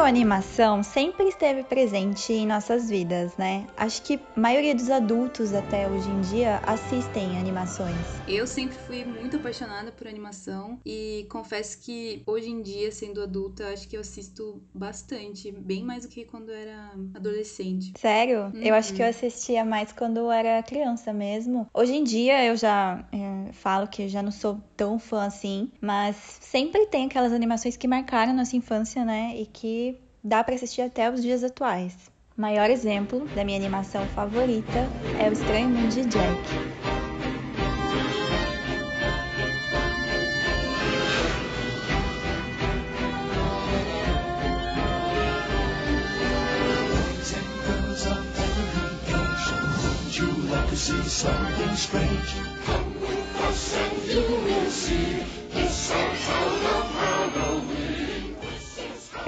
Gênero animação sempre esteve presente em nossas vidas, né? Acho que a maioria dos adultos até hoje em dia assistem animações. Eu sempre fui muito apaixonada por animação e confesso que hoje em dia, sendo adulta, acho que eu assisto bastante, bem mais do que quando era adolescente. Sério? Eu acho que eu Uhum. assistia mais quando eu era criança mesmo. Hoje em dia eu já eh, falo que eu já não sou tão fã assim, mas sempre tem aquelas animações que marcaram nossa infância, né? E que dá pra assistir até os dias atuais. Maior exemplo da minha animação favorita é O Estranho Mundo de Jack. See something strange?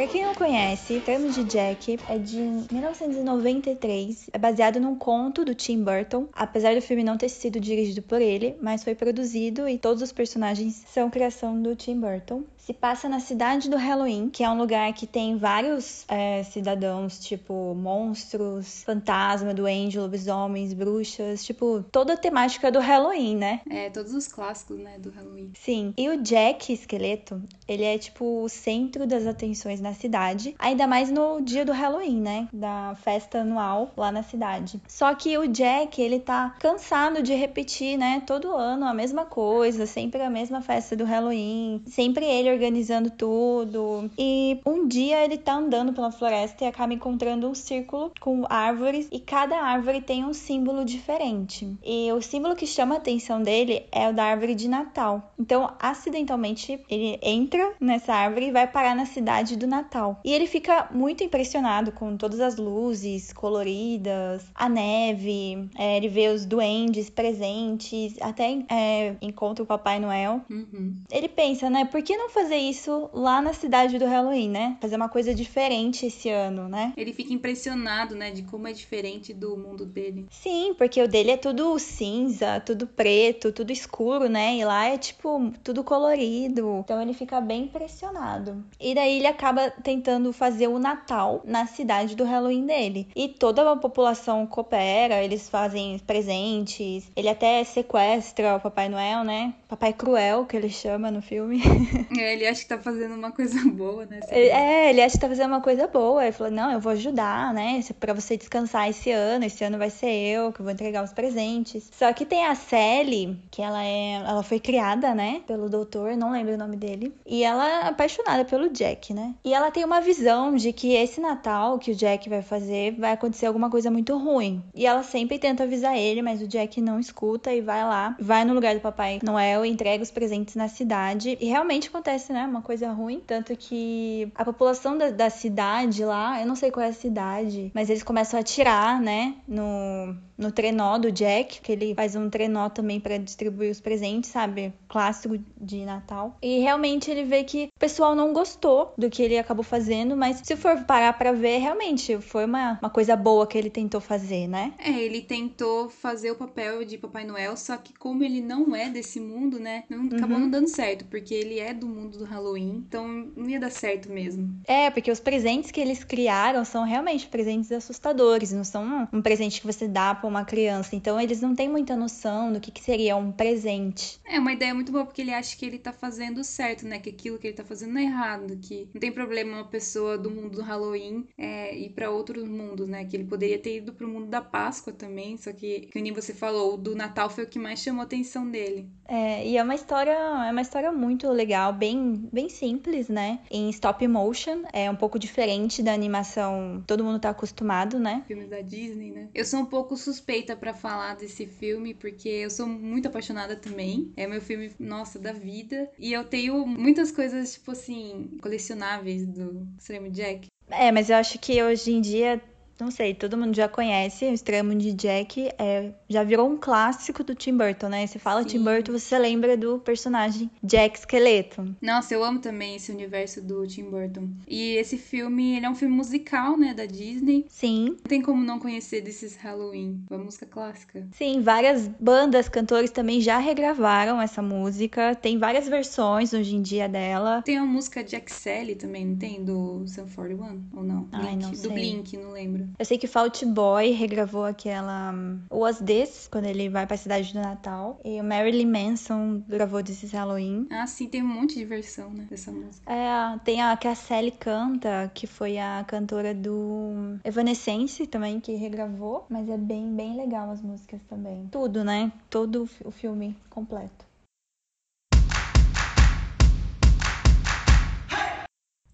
Pra quem não conhece, Termos de Jack é de 1993, é baseado num conto do Tim Burton, apesar do filme não ter sido dirigido por ele, mas foi produzido e todos os personagens são criação do Tim Burton. Se passa na cidade do Halloween, que é um lugar que tem vários é, cidadãos, tipo monstros, fantasma, duende, lobisomens, bruxas, tipo toda a temática do Halloween, né? É, todos os clássicos, né, do Halloween. Sim, e o Jack esqueleto, ele é tipo o centro das atenções na cidade, ainda mais no dia do Halloween, né? Da festa anual lá na cidade. Só que o Jack, ele tá cansado de repetir, né? Todo ano a mesma coisa, sempre a mesma festa do Halloween, sempre ele organizando tudo. E um dia ele tá andando pela floresta e acaba encontrando um círculo com árvores e cada árvore tem um símbolo diferente. E o símbolo que chama a atenção dele é o da árvore de Natal. Então, acidentalmente, ele entra nessa árvore e vai parar na cidade do Natal. E ele fica muito impressionado com todas as luzes coloridas, a neve, é, ele vê os duendes presentes, até é, encontra o Papai Noel. Uhum. Ele pensa, né? Por que não fazer isso lá na cidade do Halloween, né? Fazer uma coisa diferente esse ano, né? Ele fica impressionado, né, de como é diferente do mundo dele. Sim, porque o dele é tudo cinza, tudo preto, tudo escuro, né? E lá é tipo tudo colorido. Então ele fica bem impressionado. E daí ele acaba tentando fazer o Natal na cidade do Halloween dele. E toda a população coopera, eles fazem presentes. Ele até sequestra o Papai Noel, né? Papai Cruel, que ele chama no filme. É, ele acha que tá fazendo uma coisa boa, né? Ele- É, ele acha que tá fazendo uma coisa boa. Ele falou: Não, eu vou ajudar, né? Pra você descansar esse ano. Esse ano vai ser eu que vou entregar os presentes. Só que tem a Sally, que ela é. Ela foi criada, né? Pelo doutor, não lembro o nome dele. E ela é apaixonada pelo Jack, né? E ela tem uma visão de que esse Natal que o Jack vai fazer vai acontecer alguma coisa muito ruim. E ela sempre tenta avisar ele, mas o Jack não escuta e vai lá, vai no lugar do Papai Noel e entrega os presentes na cidade. E realmente acontece, né? Uma coisa ruim. Tanto que a população da, da cidade lá, eu não sei qual é a cidade, mas eles começam a atirar, né? No, no trenó do Jack, que ele faz um trenó também pra distribuir os presentes, sabe? Clássico de Natal. E realmente ele vê que o pessoal não gostou do que ele acabou fazendo, mas se for parar pra ver, realmente foi uma, uma coisa boa que ele tentou fazer, né? É, ele tentou fazer o papel de Papai Noel, só que como ele não é desse mundo, né? Não, acabou não dando certo, porque ele é do mundo do Halloween, então não ia dar certo mesmo. É, porque os presentes que eles criaram são realmente presentes assustadores, não são um, presente que você dá pra uma criança. Então eles não têm muita noção do que, que seria um presente. É uma ideia muito boa, porque ele acha que ele tá fazendo certo, né? Que aquilo que ele tá fazendo é errado, que não tem problema uma pessoa do mundo do Halloween é, ir pra outros mundos, né? Que ele poderia ter ido pro mundo da Páscoa também, só que, que nem você falou, o do Natal foi o que mais chamou a atenção dele. É, e é uma história, é uma história muito legal, bem bem, bem simples, né? Em stop motion, é um pouco diferente da animação todo mundo tá acostumado, né? Filmes da Disney, né? Eu sou um pouco suspeita pra falar desse filme, porque eu sou muito apaixonada também. É meu filme, nossa, da vida. E eu tenho muitas coisas, tipo assim, colecionáveis do Extremo Jack. É, mas eu acho que hoje em dia não sei, todo mundo já conhece o Extremo de Jack, é, já virou um clássico do Tim Burton, né? Você fala Sim. Tim Burton, você lembra do personagem Jack Esqueleto. Nossa, eu amo também esse universo do Tim Burton. E esse filme, ele é um filme musical, né, da Disney. Sim, Não tem como não conhecer desses Halloween, uma música clássica. sim, várias bandas, cantores também já regravaram essa música. Tem várias versões hoje em dia dela. Tem a música Jack Sally também, não tem? Do Sun 41? Ou não? Ai, Blink. não Do sei. Blink, não lembro. Eu sei que Fault Boy regravou aquela um, Was This, quando ele vai pra cidade do Natal. E o Marilyn Manson gravou desses Halloween. Ah, sim, tem um monte de versão, né, dessa música. É, tem a que a Sally canta, que foi a cantora do Evanescence também, que regravou. Mas é bem, bem legal as músicas também. Tudo, né? Todo o filme completo.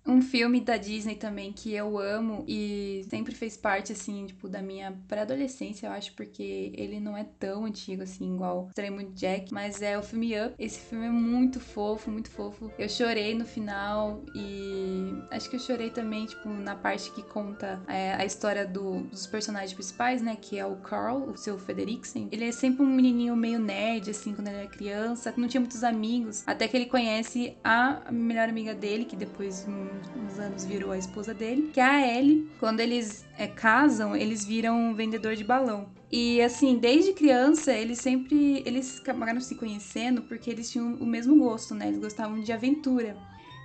Um filme da Disney também que eu amo e sempre fez parte, assim, tipo, da minha pré-adolescência, eu acho, porque ele não é tão antigo, assim, igual Extremo Jack, mas é o filme Up. Esse filme é muito fofo, muito fofo. Eu chorei no final e acho que eu chorei também, tipo, na parte que conta é, a história do- dos personagens principais, né, que é o Carl, o seu Frederiksen. Ele é sempre um menininho meio nerd, assim, quando ele era criança, não tinha muitos amigos, até que ele conhece a melhor amiga dele, que depois, um- uns anos, virou a esposa dele, que é a Ellie. Quando eles é, casam, eles viram um vendedor de balão. E assim, desde criança, eles sempre eles acabaram se conhecendo porque eles tinham o mesmo gosto, né? Eles gostavam de aventura.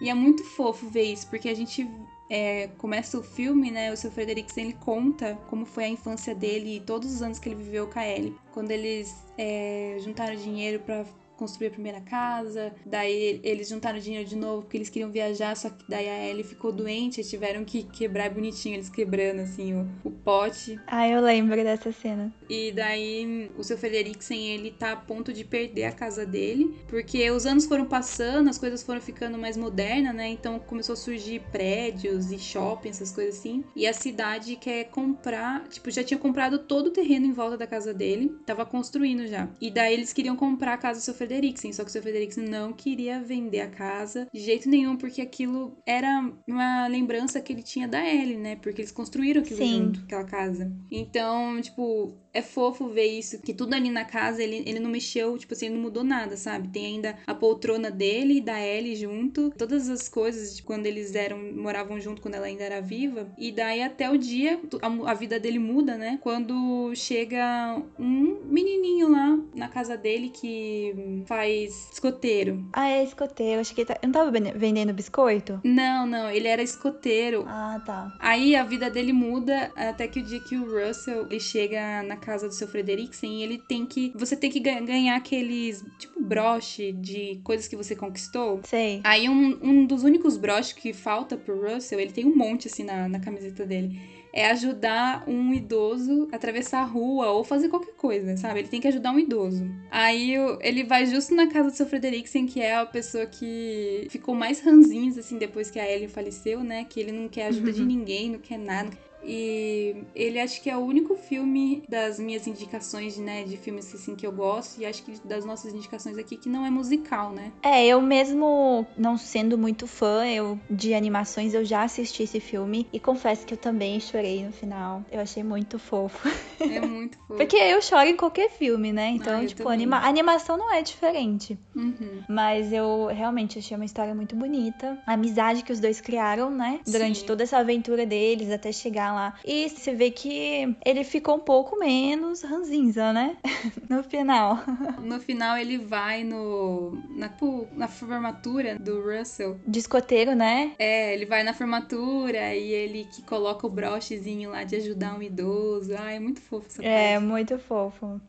E é muito fofo ver isso, porque a gente é, começa o filme, né? O seu Frederiksen ele conta como foi a infância dele e todos os anos que ele viveu com a Ellie. Quando eles é, juntaram dinheiro pra construir a primeira casa, daí eles juntaram dinheiro de novo porque eles queriam viajar, só que daí a Ellie ficou doente e tiveram que quebrar bonitinho, eles quebrando assim o, o pote. Ah, eu lembro dessa cena. E daí o seu Frederiksen, ele tá a ponto de perder a casa dele, porque os anos foram passando, as coisas foram ficando mais modernas, né? Então começou a surgir prédios e shopping, essas coisas assim. E a cidade quer comprar, tipo, já tinha comprado todo o terreno em volta da casa dele, tava construindo já. E daí eles queriam comprar a casa do seu Frederiksen, só que o seu Frederiksen não queria vender a casa de jeito nenhum, porque aquilo era uma lembrança que ele tinha da Ellie, né? Porque eles construíram aquilo Sim. junto, aquela casa. Então, tipo, é fofo ver isso, que tudo ali na casa ele, ele não mexeu, tipo assim, ele não mudou nada, sabe? Tem ainda a poltrona dele e da Ellie junto, todas as coisas de quando eles eram moravam junto quando ela ainda era viva. E daí até o dia a, a vida dele muda, né? Quando chega um menininho lá na casa dele que faz escoteiro. Ah, é escoteiro. Acho que ele tá... eu não tava vende- vendendo biscoito? Não, não, ele era escoteiro. Ah, tá. Aí a vida dele muda até que o dia que o Russell ele chega na casa do seu Frederiksen e ele tem que. Você tem que ga- ganhar aqueles, tipo, broche de coisas que você conquistou. Sei. Aí um, um dos únicos broches que falta pro Russell, ele tem um monte assim na, na camiseta dele. É ajudar um idoso a atravessar a rua ou fazer qualquer coisa, sabe? Ele tem que ajudar um idoso. Aí ele vai justo na casa do seu Frederiksen, que é a pessoa que ficou mais ranzinhos, assim, depois que a Ellie faleceu, né? Que ele não quer ajuda de ninguém, não quer nada. E ele acho que é o único filme das minhas indicações, né, de filmes assim que eu gosto, e acho que das nossas indicações aqui que não é musical, né? É, eu mesmo não sendo muito fã eu, de animações, eu já assisti esse filme e confesso que eu também chorei no final. Eu achei muito fofo. É muito fofo. Porque eu choro em qualquer filme, né? Então, Ah, eu tipo, anima... a animação não é diferente. Uhum. Mas eu realmente achei uma história muito bonita. A amizade que os dois criaram, né? Durante Sim. toda essa aventura deles até chegar lá. E você vê que ele ficou um pouco menos ranzinza, né? no final. No final ele vai no na, na formatura do Russell. De escoteiro, né? É, ele vai na formatura e ele que coloca o brochezinho lá de ajudar um idoso. Ah, é muito fofo essa É, parte. muito fofo.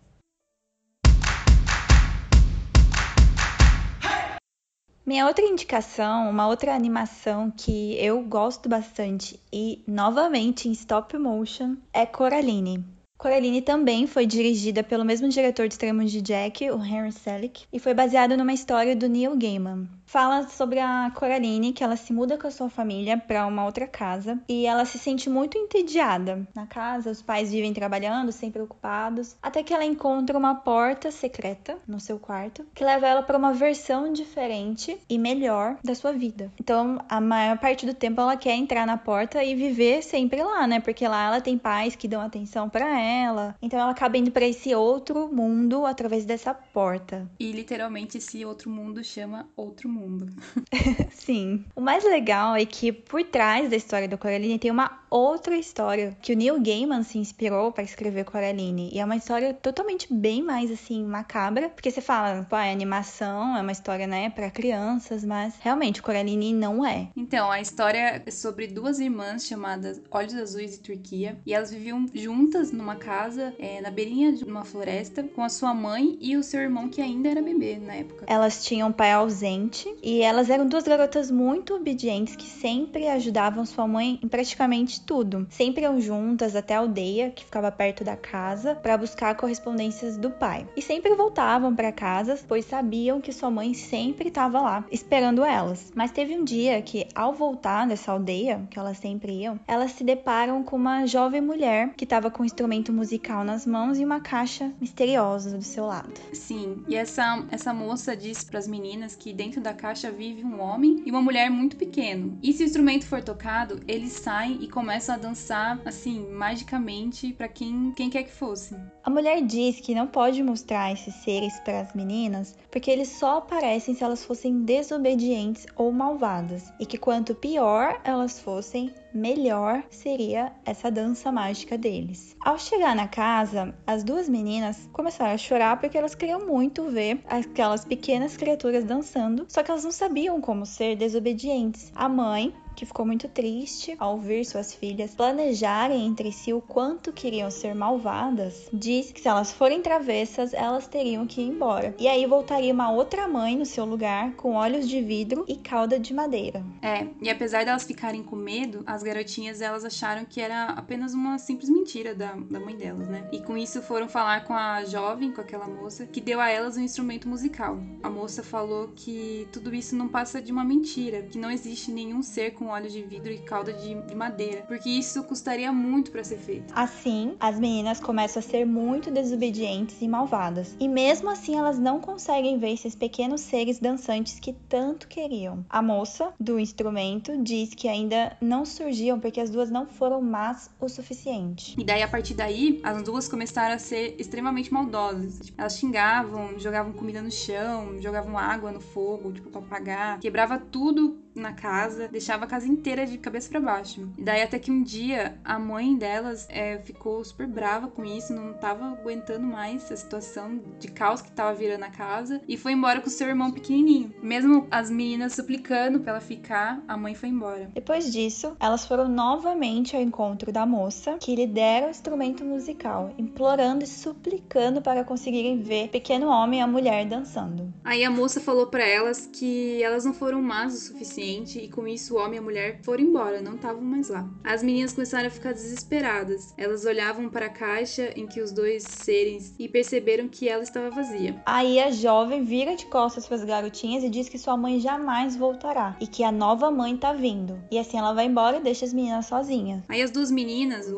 Minha outra indicação, uma outra animação que eu gosto bastante e novamente em stop motion é Coraline. Coraline também foi dirigida pelo mesmo diretor de Extremos de Jack, o Henry Selick, e foi baseada numa história do Neil Gaiman. Fala sobre a Coraline, que ela se muda com a sua família para uma outra casa e ela se sente muito entediada na casa. Os pais vivem trabalhando, sempre ocupados, até que ela encontra uma porta secreta no seu quarto que leva ela para uma versão diferente e melhor da sua vida. Então, a maior parte do tempo ela quer entrar na porta e viver sempre lá, né? Porque lá ela tem pais que dão atenção para ela. Então, ela acaba indo para esse outro mundo através dessa porta. E literalmente esse outro mundo chama outro mundo. Sim. O mais legal é que por trás da história do Coraline tem uma outra história que o Neil Gaiman se inspirou para escrever Coraline. E é uma história totalmente bem mais assim macabra, porque você fala, pô, é animação, é uma história, né, para crianças, mas realmente Coraline não é. Então, a história é sobre duas irmãs chamadas Olhos Azuis e Turquia, e elas viviam juntas numa casa é, na beirinha de uma floresta com a sua mãe e o seu irmão que ainda era bebê na época. Elas tinham um pai ausente e elas eram duas garotas muito obedientes que sempre ajudavam sua mãe em praticamente tudo. Sempre iam juntas até a aldeia, que ficava perto da casa, para buscar correspondências do pai. E sempre voltavam para casa, pois sabiam que sua mãe sempre estava lá, esperando elas. Mas teve um dia que, ao voltar dessa aldeia, que elas sempre iam, elas se deparam com uma jovem mulher que estava com um instrumento musical nas mãos e uma caixa misteriosa do seu lado. Sim, e essa, essa moça diz para as meninas que dentro da caixa vive um homem e uma mulher muito pequeno. E se o instrumento for tocado, eles saem e começam a dançar assim, magicamente para quem, quem quer que fosse. A mulher diz que não pode mostrar esses seres para as meninas porque eles só aparecem se elas fossem desobedientes ou malvadas, e que quanto pior elas fossem, melhor seria essa dança mágica deles. Ao chegar na casa, as duas meninas começaram a chorar porque elas queriam muito ver aquelas pequenas criaturas dançando, só que elas não sabiam como ser desobedientes. A mãe que ficou muito triste ao ver suas filhas planejarem entre si o quanto queriam ser malvadas, diz que se elas forem travessas, elas teriam que ir embora. E aí voltaria uma outra mãe no seu lugar, com olhos de vidro e cauda de madeira. É, e apesar delas ficarem com medo, as garotinhas elas acharam que era apenas uma simples mentira da, da mãe delas, né? E com isso foram falar com a jovem, com aquela moça, que deu a elas um instrumento musical. A moça falou que tudo isso não passa de uma mentira, que não existe nenhum ser com olhos de vidro e cauda de, de madeira, porque isso custaria muito para ser feito. Assim, as meninas começam a ser muito desobedientes e malvadas. E mesmo assim, elas não conseguem ver esses pequenos seres dançantes que tanto queriam. A moça do instrumento diz que ainda não surgiam porque as duas não foram más o suficiente. E daí, a partir daí, as duas começaram a ser extremamente maldosas. Tipo, elas xingavam, jogavam comida no chão, jogavam água no fogo, tipo, pra apagar, quebrava tudo na casa, deixava a casa inteira de cabeça para baixo. E daí até que um dia a mãe delas é, ficou super brava com isso, não tava aguentando mais a situação de caos que tava virando a casa e foi embora com o seu irmão pequenininho. Mesmo as meninas suplicando pra ela ficar, a mãe foi embora. Depois disso, elas foram novamente ao encontro da moça, que lhe dera o instrumento musical, implorando e suplicando para conseguirem ver o pequeno homem e a mulher dançando. Aí a moça falou para elas que elas não foram más o suficiente e com isso o homem e a mulher foram embora, não estavam mais lá. As meninas começaram a ficar desesperadas. Elas olhavam para a caixa em que os dois seres e perceberam que ela estava vazia. Aí a jovem vira de costas para as garotinhas e diz que sua mãe jamais voltará e que a nova mãe tá vindo. E assim ela vai embora e deixa as meninas sozinhas. Aí as duas meninas,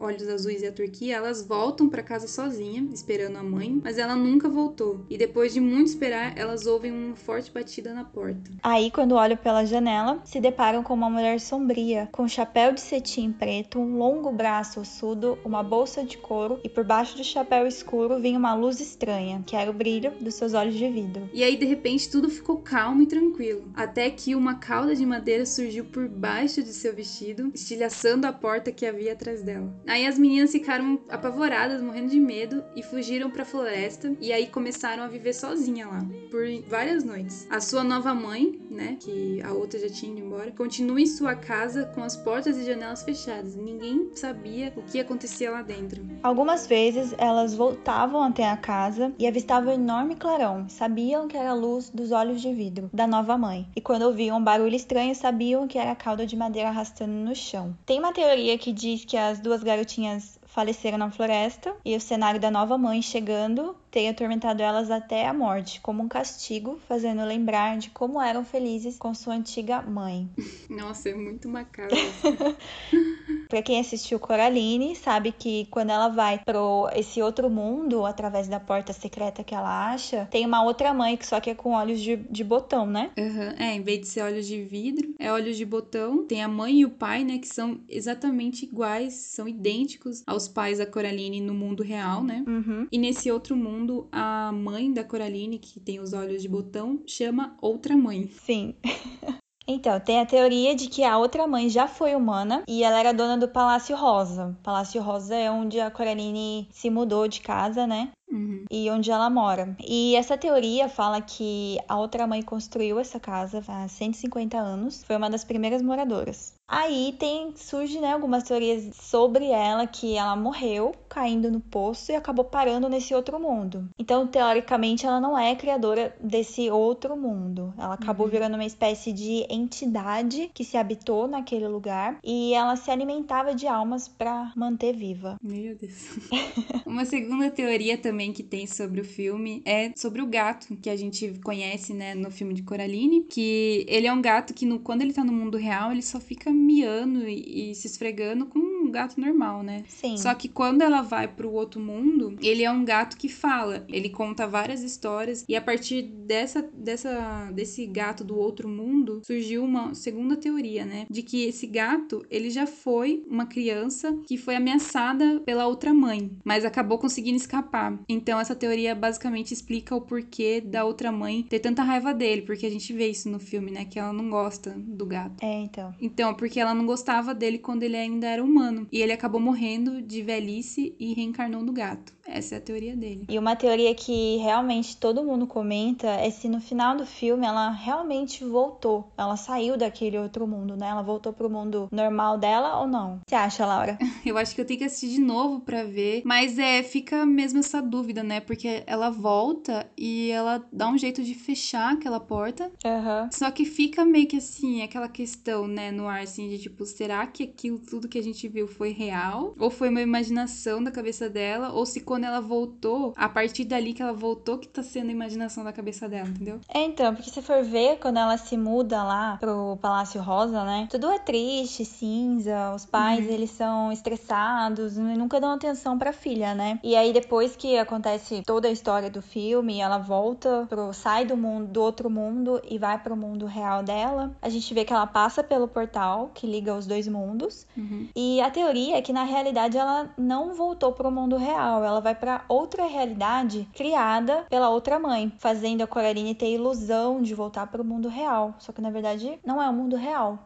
Olhos Azuis e a Turquia, elas voltam para casa sozinha, esperando a mãe, mas ela nunca voltou. E depois de muito esperar, elas ouvem uma forte batida na porta. Aí, quando olham pela janela, se deparam com uma mulher sombria, com um chapéu de cetim preto, um longo braço ossudo, uma bolsa de couro e por baixo do chapéu escuro vinha uma luz estranha, que era o brilho dos seus olhos de vidro. E aí, de repente, tudo ficou calmo e tranquilo. Até que uma cauda de madeira surgiu por baixo de seu vestido, estilhaçando a porta que havia atrás dela. Aí as meninas ficaram apavoradas, morrendo de medo, e fugiram pra floresta. E aí começaram a viver sozinha lá, por várias noites. A sua nova mãe, né, que a outra já tinha ido embora, continua em sua casa com as portas e janelas fechadas. Ninguém sabia o que acontecia lá dentro. Algumas vezes elas voltavam até a casa e avistavam um enorme clarão. Sabiam que era a luz dos olhos de vidro da nova mãe. E quando ouviam um barulho estranho, sabiam que era a cauda de madeira arrastando no chão. Tem uma teoria que diz que as duas garotinhas faleceram na floresta e o cenário da nova mãe chegando tem atormentado elas até a morte, como um castigo, fazendo lembrar de como eram felizes com sua antiga mãe. Nossa, é muito macabro. Pra quem assistiu Coraline, sabe que quando ela vai pro esse outro mundo, através da porta secreta que ela acha, tem uma outra mãe que só que é com olhos de, de botão, né? Uhum. É, em vez de ser olhos de vidro, é olhos de botão. Tem a mãe e o pai, né, que são exatamente iguais, são idênticos aos pais da Coraline no mundo real, né? Uhum. E nesse outro mundo, a mãe da Coraline, que tem os olhos de botão, chama outra mãe. Sim. Então, tem a teoria de que a outra mãe já foi humana e ela era dona do Palácio Rosa. Palácio Rosa é onde a Coraline se mudou de casa, né? Uhum. E onde ela mora. E essa teoria fala que a outra mãe construiu essa casa há 150 anos, foi uma das primeiras moradoras. Aí tem surge né, algumas teorias sobre ela que ela morreu caindo no poço e acabou parando nesse outro mundo. Então, teoricamente, ela não é criadora desse outro mundo. Ela acabou Uhum. virando uma espécie de entidade que se habitou naquele lugar e ela se alimentava de almas para manter viva. Meu Deus. Uma segunda teoria também que tem sobre o filme é sobre o gato, que a gente conhece, né, no filme de Coraline, que ele é um gato que no, quando ele tá no mundo real, ele só fica miando e, e se esfregando como um gato normal, né? Sim. Só que quando ela vai pro outro mundo, ele é um gato que fala. Ele conta várias histórias e a partir dessa, dessa desse gato do outro mundo surgiu uma segunda teoria, né, de que esse gato, ele já foi uma criança que foi ameaçada pela outra mãe, mas acabou conseguindo escapar. Então essa teoria basicamente explica o porquê da outra mãe ter tanta raiva dele, porque a gente vê isso no filme, né, que ela não gosta do gato. É, então. Então, porque ela não gostava dele quando ele ainda era humano. E ele acabou morrendo de velhice e reencarnou no gato. Essa é a teoria dele. E uma teoria que realmente todo mundo comenta é se no final do filme ela realmente voltou. Ela saiu daquele outro mundo, né? Ela voltou pro mundo normal dela ou não? O que você acha, Laura? Eu acho que eu tenho que assistir de novo pra ver. Mas é, fica mesmo essa dúvida, né? Porque ela volta e ela dá um jeito de fechar aquela porta. Aham. Só que fica meio que assim, aquela questão, né, no ar, assim, de tipo, será que aquilo tudo que a gente viu foi real? Ou foi uma imaginação da cabeça dela? Ou se quando ela voltou, a partir dali que ela voltou, que tá sendo a imaginação da cabeça dela, entendeu? É, então, porque se for ver, quando ela se muda lá pro Palácio Rosa, né? Tudo é triste, cinza, os pais, Uhum. eles são estressados e nunca dão atenção pra filha, né? E aí, depois que acontece toda a história do filme, ela volta pro... sai do mundo, do outro mundo e vai pro mundo real dela, a gente vê que ela passa pelo portal que liga os dois mundos Uhum. e a teoria é que na realidade ela não voltou para o mundo real, ela vai para outra realidade criada pela outra mãe, fazendo a Coraline ter a ilusão de voltar para o mundo real. Só que na verdade não é o mundo real.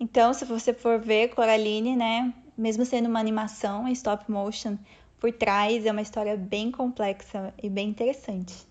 Então, se você for ver Coraline, né, mesmo sendo uma animação em stop motion, por trás é uma história bem complexa e bem interessante.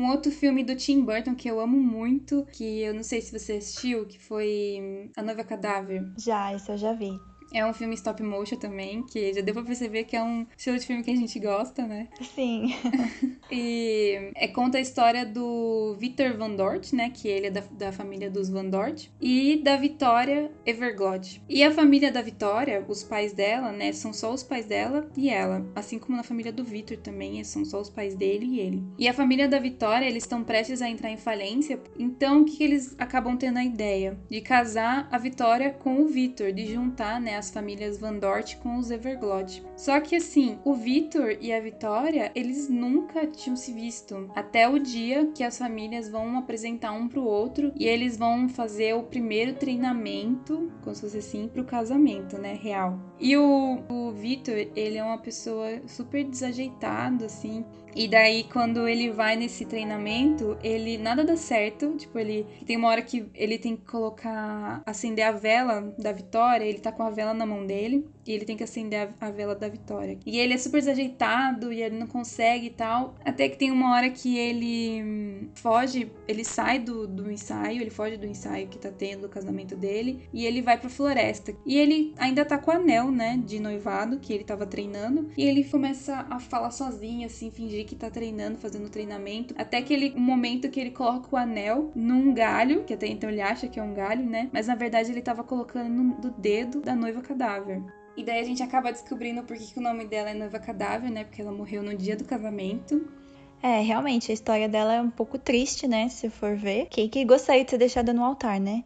Um outro filme do Tim Burton que eu amo muito, que eu não sei se você assistiu, que foi hum, A Noiva Cadáver. Já, isso eu já vi. É um filme stop motion também, que já deu pra perceber que é um estilo de filme que a gente gosta, né? Sim. E é, conta a história do Victor Van Dort, né? Que ele é da, da família dos Van Dort. E da Vitória Everglade. E a família da Vitória, os pais dela, né? São só os pais dela e ela. Assim como na família do Victor também, são só os pais dele e ele. E a família da Vitória, eles estão prestes a entrar em falência. Então, o que, que eles acabam tendo a ideia? De casar a Vitória com o Victor. De juntar, né? As famílias Van Dort com os Everglade. Só que assim, o Victor e a Vitória, eles nunca tinham se visto. Até o dia que as famílias vão apresentar um pro outro e eles vão fazer o primeiro treinamento, como se fosse assim, pro casamento, né? Real. E o, o Victor, ele é uma pessoa super desajeitado, assim. E daí, quando ele vai nesse treinamento, ele nada dá certo. Tipo, ele tem uma hora que ele tem que colocar, acender a vela da Vitória. Ele tá com a vela na mão dele e ele tem que acender a, a vela da Vitória. E ele é super desajeitado e ele não consegue e tal. Até que tem uma hora que ele hum, foge, ele sai do, do ensaio, ele foge do ensaio que tá tendo do casamento dele e ele vai pra floresta. E ele ainda tá com o anel, né, de noivado que ele tava treinando. E ele começa a falar sozinho, assim, fingir que tá treinando, fazendo treinamento. Até que ele, um momento que ele coloca o anel num galho, que até então ele acha que é um galho, né? Mas na verdade ele tava colocando no, do dedo da noiva cadáver. E daí a gente acaba descobrindo por que, que o nome dela é Noiva Cadáver, né? Porque ela morreu no dia do casamento. É, realmente, a história dela é um pouco triste, né? Se for ver. Quem que gostaria de ser deixada no altar, né?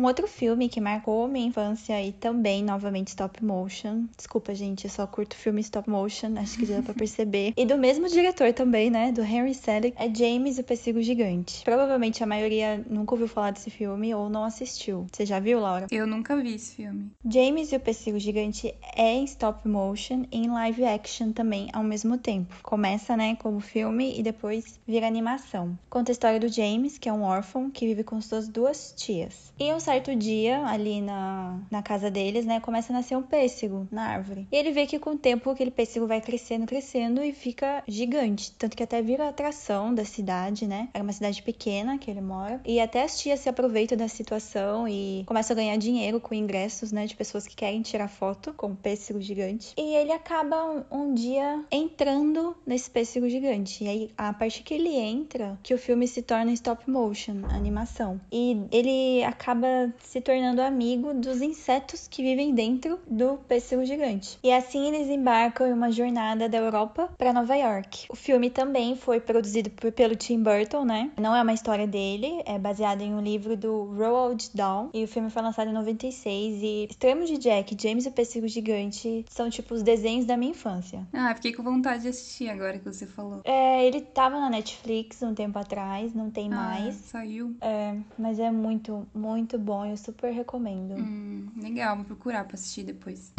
Um outro filme que marcou minha infância e também, novamente, stop motion. Desculpa, gente, eu só curto filme stop motion, acho que já dá pra perceber. e do mesmo diretor também, né? Do Henry Selick, é James e o Pessigo Gigante. Provavelmente a maioria nunca ouviu falar desse filme ou não assistiu. Você já viu, Laura? Eu nunca vi esse filme. James e o Pessigo Gigante é em stop motion e em live action também ao mesmo tempo. Começa, né, como filme e depois vira animação. Conta a história do James, que é um órfão que vive com suas duas tias. E um certo dia, ali na, na casa deles, né, começa a nascer um pêssego na árvore. E ele vê que com o tempo aquele pêssego vai crescendo, crescendo e fica gigante. Tanto que até vira atração da cidade, né? Era uma cidade pequena que ele mora. E até as tias se aproveitam da situação e começam a ganhar dinheiro com ingressos, né, de pessoas que querem tirar foto com o pêssego gigante. E ele acaba um, um dia entrando nesse pêssego gigante. E aí, a partir que ele entra, que o filme se torna stop motion, animação. E ele acaba se tornando amigo dos insetos que vivem dentro do pêssego gigante. E assim eles embarcam em uma jornada da Europa para Nova York. O filme também foi produzido por, pelo Tim Burton, né? Não é uma história dele, é baseado em um livro do Roald Dahl. E o filme foi lançado em 96. E Extremos de Jack, James e o Pêssego Gigante são tipo os desenhos da minha infância. Ah, fiquei com vontade de assistir agora que você falou. É, ele tava na Netflix um tempo atrás, não tem Ah, mais. saiu. É, mas é muito, muito bom. Eu super recomendo. Hum, legal, vou procurar pra assistir depois.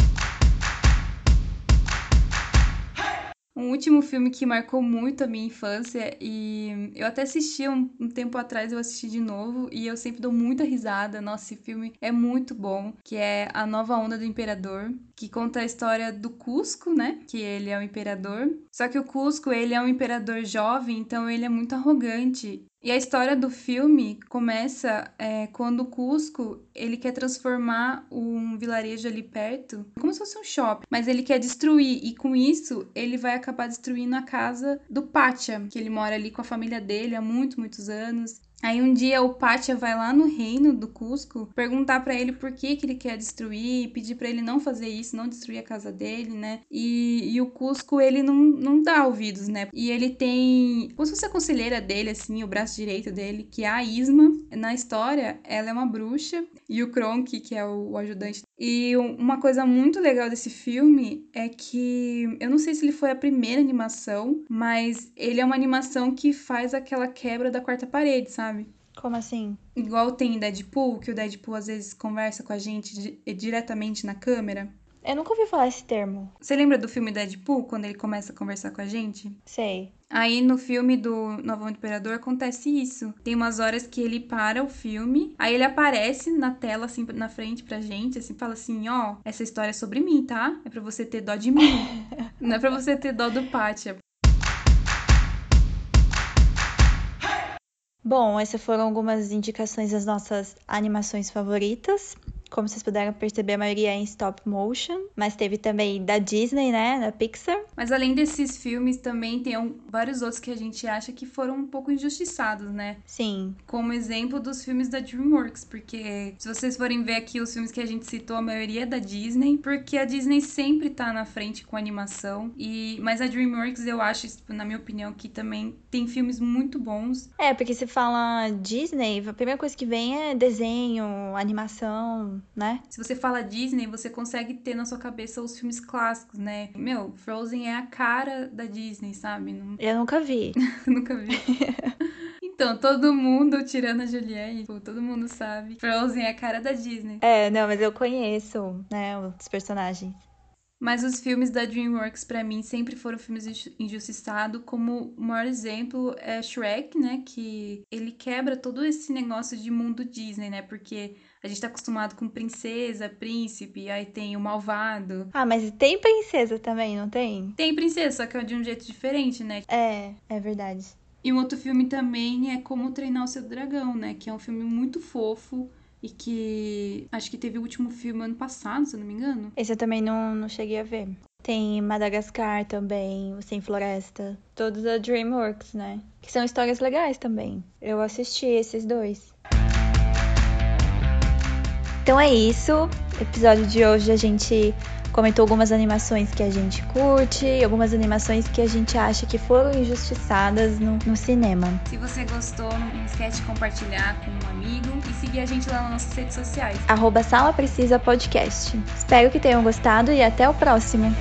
Um último filme que marcou muito a minha infância e eu até assisti um, um tempo atrás, eu assisti de novo e eu sempre dou muita risada. Nossa, esse filme é muito bom, que é A Nova Onda do Imperador, que conta a história do Cusco, né? Que ele é o imperador. Só que o Cusco, ele é um imperador jovem, então ele é muito arrogante. E a história do filme começa é, quando o Cusco ele quer transformar um vilarejo ali perto como se fosse um shopping, mas ele quer destruir e com isso ele vai acabar destruindo a casa do Pátia, que ele mora ali com a família dele há muito, muitos anos. Aí um dia o Pátia vai lá no reino do Cusco perguntar pra ele por que, que ele quer destruir, pedir pra ele não fazer isso, não destruir a casa dele, né? E, e o Cusco ele não, não dá ouvidos, né? E ele tem como se fosse a conselheira dele, assim, o braço direito dele, que é a Isma. Na história, ela é uma bruxa e o Kronk, que é o, o ajudante. E um- uma coisa muito legal desse filme é que eu não sei se ele foi a primeira animação, mas ele é uma animação que faz aquela quebra da quarta parede, sabe? Como assim? Igual tem em Deadpool, que o Deadpool às vezes conversa com a gente di- diretamente na câmera. Eu nunca ouvi falar esse termo. Você lembra do filme Deadpool, quando ele começa a conversar com a gente? Sei. Aí no filme do Novo Imperador acontece isso. Tem umas horas que ele para o filme, aí ele aparece na tela, assim, na frente pra gente, assim, fala assim: ó, essa história é sobre mim, tá? É pra você ter dó de mim. Não é pra você ter dó do Pátia. Bom, essas foram algumas indicações das nossas animações favoritas. Como vocês puderam perceber, a maioria é em stop motion, mas teve também da Disney, né, da Pixar. Mas além desses filmes, também tem um- vários outros que a gente acha que foram um pouco injustiçados, né? Sim, Como exemplo dos filmes da DreamWorks, porque se vocês forem ver aqui os filmes que a gente citou, a maioria é da Disney, porque a Disney sempre tá na frente com animação. E mas a DreamWorks eu acho, tipo, na minha opinião, que também tem filmes muito bons. É, porque se fala Disney, a primeira coisa que vem é desenho, animação, né? Se você fala Disney, você consegue ter na sua cabeça os filmes clássicos, né? Meu, Frozen é a cara da Disney, sabe? Não, Eu nunca vi. nunca vi. Então, todo mundo, tirando a Juliette, todo mundo sabe. Frozen é a cara da Disney. É, não, mas eu conheço, né, os personagens. Mas os filmes da DreamWorks, pra mim, sempre foram filmes inju- injustiçados. Como o maior exemplo é Shrek, né? Que ele quebra todo esse negócio de mundo Disney, né? Porque a gente tá acostumado com princesa, príncipe, aí tem o malvado. Ah, mas tem princesa também, não tem? Tem princesa, só que é de um jeito diferente, né? É, é verdade. E um outro filme também é Como Treinar o Seu Dragão, né? Que é um filme muito fofo e que acho que teve o último filme ano passado, se eu não me engano. Esse eu também não, não cheguei a ver. Tem Madagascar também, o Sem Floresta. Todos da DreamWorks, né? Que são histórias legais também. Eu assisti esses dois. Então é isso. Episódio de hoje a gente comentou algumas animações que a gente curte, algumas animações que a gente acha que foram injustiçadas no, no cinema. Se você gostou, não esquece de compartilhar com um amigo e seguir a gente lá nas nossas redes sociais. Arroba Sala Precisa Podcast. Espero que tenham gostado e até o próximo.